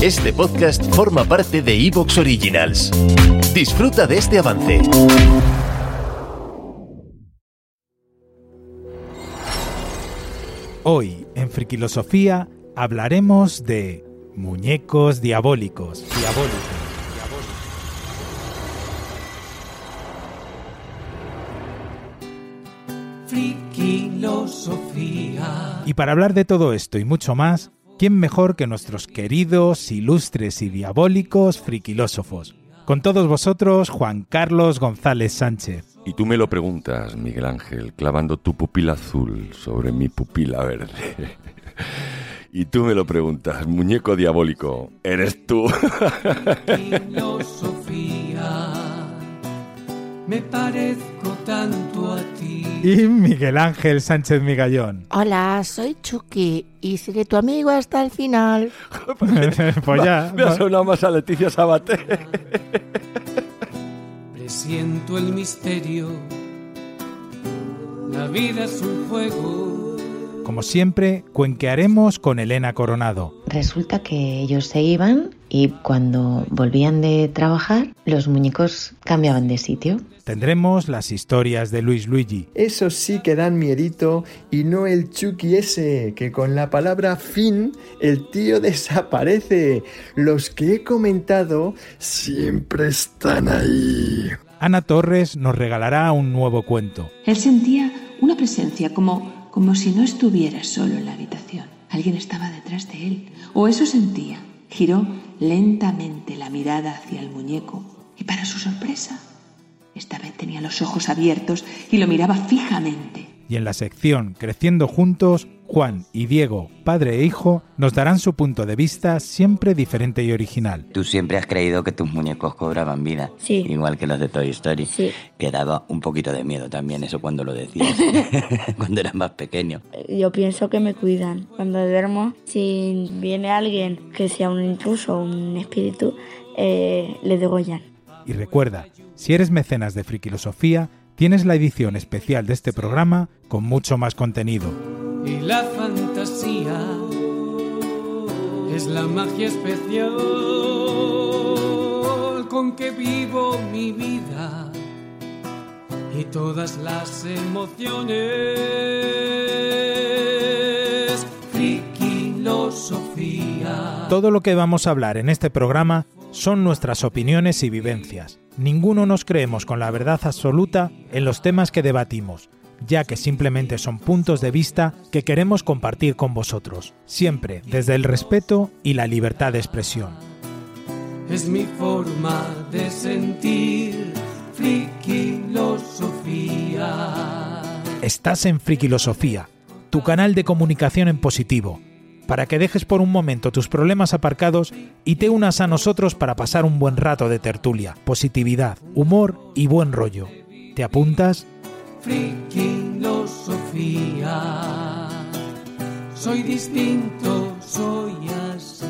Este podcast forma parte de Evox Originals. Disfruta de este avance. Hoy, en Friquilosofía, hablaremos de muñecos diabólicos. Diabólicos. Y para hablar de todo esto y mucho más, ¿quién mejor que nuestros queridos, ilustres y diabólicos friquilósofos? Con todos vosotros, Juan Carlos González Sánchez. Y tú me lo preguntas, Miguel Ángel, clavando tu pupila azul sobre mi pupila verde. Y tú me lo preguntas, muñeco diabólico, ¿eres tú? Me parezco tanto a ti. Y Miguel Ángel Sánchez Migallón. Hola, soy Chucky y seré tu amigo hasta el final. pues ya. Me ha sonado más a Leticia Sabaté. Presiento el misterio. La vida es un juego. Como siempre, cuenquearemos con Elena Coronado. Resulta que ellos se iban y cuando volvían de trabajar, los muñecos cambiaban de sitio. Tendremos las historias de Luis Luigi. Eso sí que dan miedito y no el Chucky ese, que con la palabra fin el tío desaparece. Los que he comentado siempre están ahí. Ana Torres nos regalará un nuevo cuento. Él sentía una presencia como, como si no estuviera solo en la habitación. Alguien estaba detrás de él, o eso sentía. Giró lentamente la mirada hacia el muñeco y para su sorpresa, esta vez tenía los ojos abiertos y lo miraba fijamente. Y en la sección Creciendo Juntos, Juan y Diego, padre e hijo, nos darán su punto de vista siempre diferente y original. Tú siempre has creído que tus muñecos cobraban vida. Sí. Igual que los de Toy Story. Sí. Que daba un poquito de miedo también eso cuando lo decías. cuando eras más pequeño. Yo pienso que me cuidan. Cuando duermo, si viene alguien que sea un intruso o un espíritu, eh, le degollan. Y recuerda, si eres mecenas de Friquilosofía, tienes la edición especial de este programa con mucho más contenido. Y la fantasía es la magia especial con que vivo mi vida y todas las emociones. Friquilosofía. Todo lo que vamos a hablar en este programa son nuestras opiniones y vivencias. Ninguno nos creemos con la verdad absoluta en los temas que debatimos, ya que simplemente son puntos de vista que queremos compartir con vosotros, siempre desde el respeto y la libertad de expresión. Es mi forma de sentir friquilosofía. Estás en Friquilosofía, tu canal de comunicación en positivo, para que dejes por un momento tus problemas aparcados y te unas a nosotros para pasar un buen rato de tertulia, positividad, humor y buen rollo. ¿Te apuntas? Friquilosofía. Soy distinto, soy así.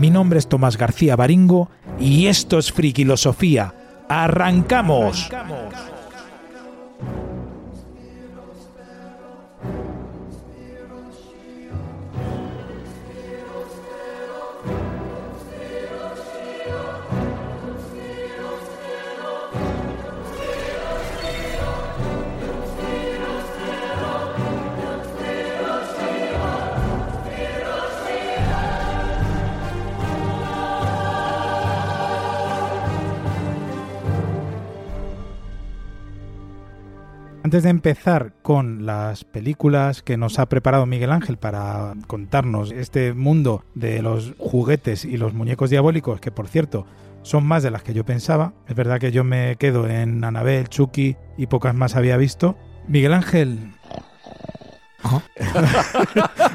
Mi nombre es Tomás García Baringo y esto es Friquilosofía. ¡Arrancamos! Antes de empezar con las películas que nos ha preparado Miguel Ángel para contarnos este mundo de los juguetes y los muñecos diabólicos, que por cierto son más de las que yo pensaba, es verdad que yo me quedo en Anabel, Chucky y pocas más había visto. Miguel Ángel...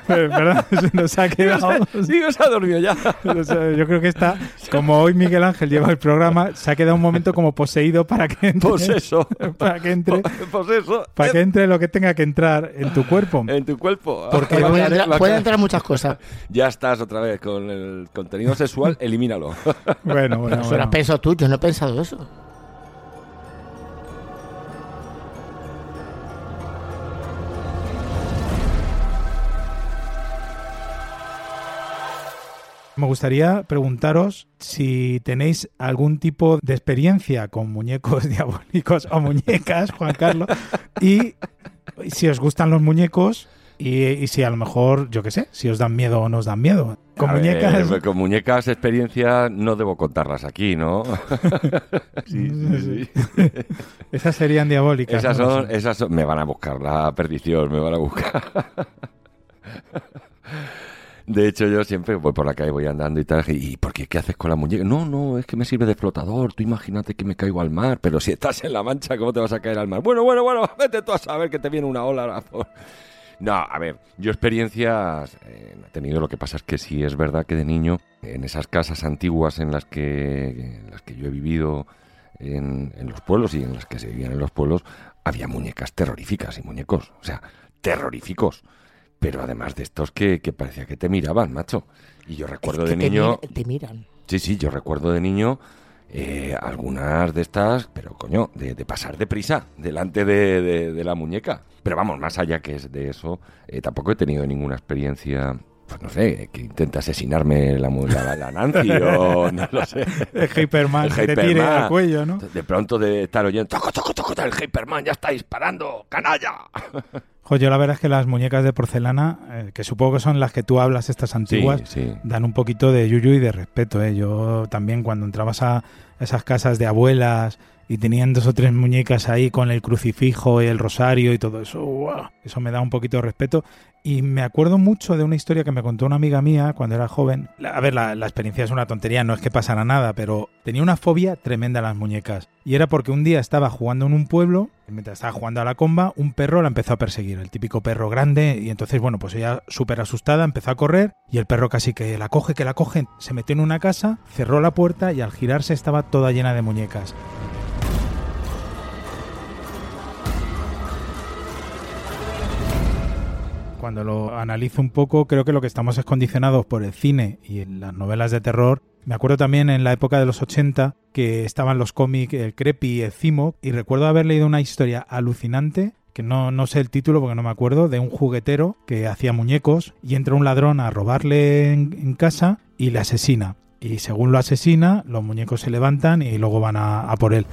¿Verdad? Se nos ha quedado... Sí, se ha dormido ya. O sea, yo creo que está, como hoy Miguel Ángel lleva el programa, se ha quedado un momento como poseído para que entre, Pues eso. para que entre, Pues eso. para que entre lo que tenga que entrar en tu cuerpo. En tu cuerpo. Porque Va a Puede quedar- entrar, puede entrar muchas cosas. Ya estás otra vez con el contenido sexual, elimínalo. Bueno, bueno, Eso lo has bueno. pensado tú, yo no he pensado eso. Me gustaría preguntaros si tenéis algún tipo de experiencia con muñecos diabólicos o muñecas, Juan Carlos, y si os gustan los muñecos y, y si a lo mejor, yo qué sé, si os dan miedo o no os dan miedo. Con A ver, muñecas... con muñecas experiencias no debo contarlas aquí, ¿no? sí, sí, sí. Esas serían diabólicas. Esas ¿no? son, esas son- me van a buscar la perdición, me van a buscar. De hecho, yo siempre voy por la calle, voy andando y tal, y ¿por qué? ¿Qué haces con la muñeca? No, no, es que me sirve de flotador, tú imagínate que me caigo al mar, pero si estás en la mancha, ¿cómo te vas a caer al mar? Bueno, bueno, bueno, vete tú a saber que te viene una ola. No, a ver, yo experiencias eh, he tenido, lo que pasa es que sí es verdad que de niño, en esas casas antiguas en las que, en las que yo he vivido en, en los pueblos y en las que se vivían en los pueblos, había muñecas terroríficas y muñecos, o sea, terroríficos. Pero además de estos que, que parecía que te miraban, macho. Y yo recuerdo Es que de te niño... mira- te miran. Sí, sí, yo recuerdo de niño eh, algunas de estas, pero coño, de, de pasar deprisa delante de, de- de la muñeca. Pero vamos, más allá que es de eso, eh, tampoco he tenido ninguna experiencia, pues no sé, que intenta asesinarme la, la, la Nancy o no lo sé. El Hyperman El que te tire al cuello, ¿no? De pronto de estar oyendo, toco, toco, toco, el Hyperman ya está disparando, canalla. Jo, yo la verdad es que las muñecas de porcelana, eh, que supongo que son las que tú hablas, estas antiguas, sí. dan un poquito de yuyu y de respeto. ¿eh? Yo también cuando entrabas a esas casas de abuelas y tenían dos o tres muñecas ahí con el crucifijo y el rosario y todo eso, eso me da un poquito de respeto. Y me acuerdo mucho de una historia que me contó una amiga mía cuando era joven. A ver, la, experiencia es una tontería, no es que pasara nada, pero tenía una fobia tremenda a las muñecas. Y era porque un día estaba jugando en un pueblo, mientras estaba jugando a la comba, un perro la empezó a perseguir, el típico perro grande, y entonces, bueno, pues ella súper asustada empezó a correr, y el perro casi que la coge, que la coge, se metió en una casa, cerró la puerta y al girarse estaba toda llena de muñecas. Cuando lo analizo un poco, creo que lo que estamos es condicionados por el cine y las novelas de terror. Me acuerdo también en la época de los 80 que estaban los cómics, el Creepy y el Cimo, y recuerdo haber leído una historia alucinante que no, no sé el título porque no me acuerdo, de un juguetero que hacía muñecos y entra un ladrón a robarle en, casa y le asesina. Y según lo asesina, los muñecos se levantan y luego van a por él.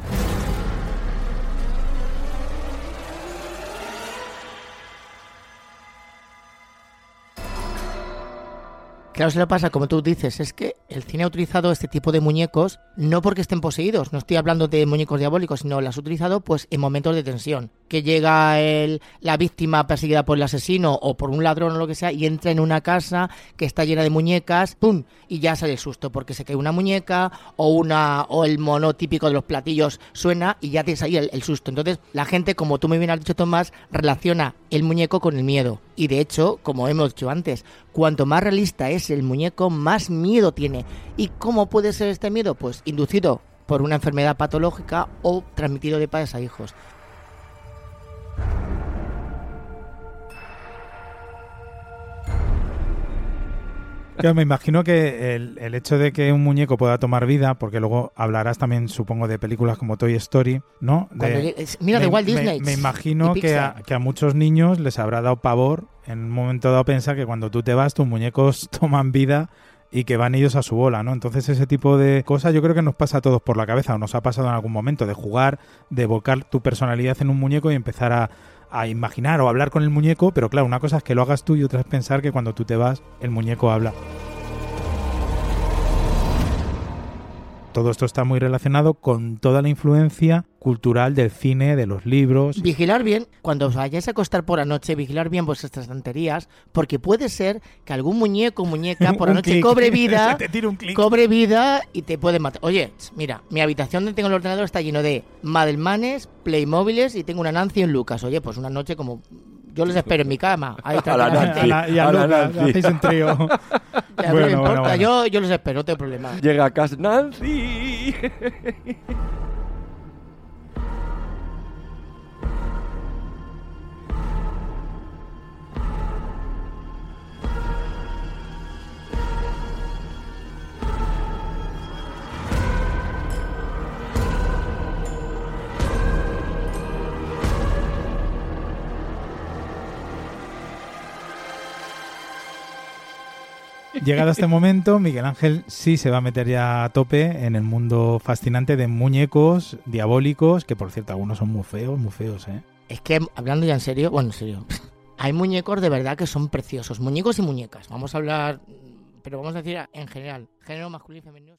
Claro, se lo pasa, como tú dices, es que el cine ha utilizado este tipo de muñecos no porque estén poseídos, no estoy hablando de muñecos diabólicos, sino las ha utilizado pues en momentos de tensión. Que llega el, la víctima perseguida por el asesino o por un ladrón o lo que sea y entra en una casa que está llena de muñecas, ¡pum! Y ya sale el susto porque se cae una muñeca o una o el mono típico de los platillos suena y ya tienes ahí el, el susto. Entonces la gente, como tú muy bien has dicho Tomás, relaciona el muñeco con el miedo. Y de hecho, como hemos dicho antes, cuanto más realista es el muñeco, más miedo tiene. ¿Y cómo puede ser este miedo? Pues inducido por una enfermedad patológica o transmitido de padres a hijos. Yo me imagino que el, el hecho de que un muñeco pueda tomar vida, porque luego hablarás también, supongo, de películas como Toy Story, ¿no? De- es- mira, de me- Walt me- Disney Me, imagino que a, que a muchos niños les habrá dado pavor en un momento dado pensar que cuando tú te vas, tus muñecos toman vida y que van ellos a su bola, ¿no? Entonces ese tipo de cosas yo creo que nos pasa a todos por la cabeza o nos ha pasado en algún momento de jugar, de volcar tu personalidad en un muñeco y empezar a, a imaginar o hablar con el muñeco, pero claro, una cosa es que lo hagas tú y otra es pensar que cuando tú te vas, el muñeco habla. Todo esto está muy relacionado con toda la influencia cultural del cine, de los libros. Vigilar bien, cuando os vayáis a acostar por la noche, vigilar bien vuestras estanterías, porque puede ser que algún muñeco o muñeca por la noche clic. cobre vida, cobre vida y te puede matar. Oye, mira, mi habitación donde tengo el ordenador está lleno de Madelmanes, Playmobiles y tengo una Nancy y un Lucas. Oye, pues una noche como yo les espero en mi cama. Ahí A la tranquilamente. Nancy. A la- y a A la Lucas, Nancy. hacéis un trío. Ya, no Bueno, me bueno, importa, bueno. Yo, yo los espero, no tengo problema. Llega a casa Nancy. Llegado este momento, Miguel Ángel sí se va a meter ya a tope en el mundo fascinante de muñecos diabólicos, que por cierto algunos son muy feos, muy feos, ¿eh? Es que hablando ya en serio, bueno, en serio, hay muñecos de verdad que son preciosos, muñecos y muñecas. Vamos a hablar, pero vamos a decir en general, género masculino y femenino.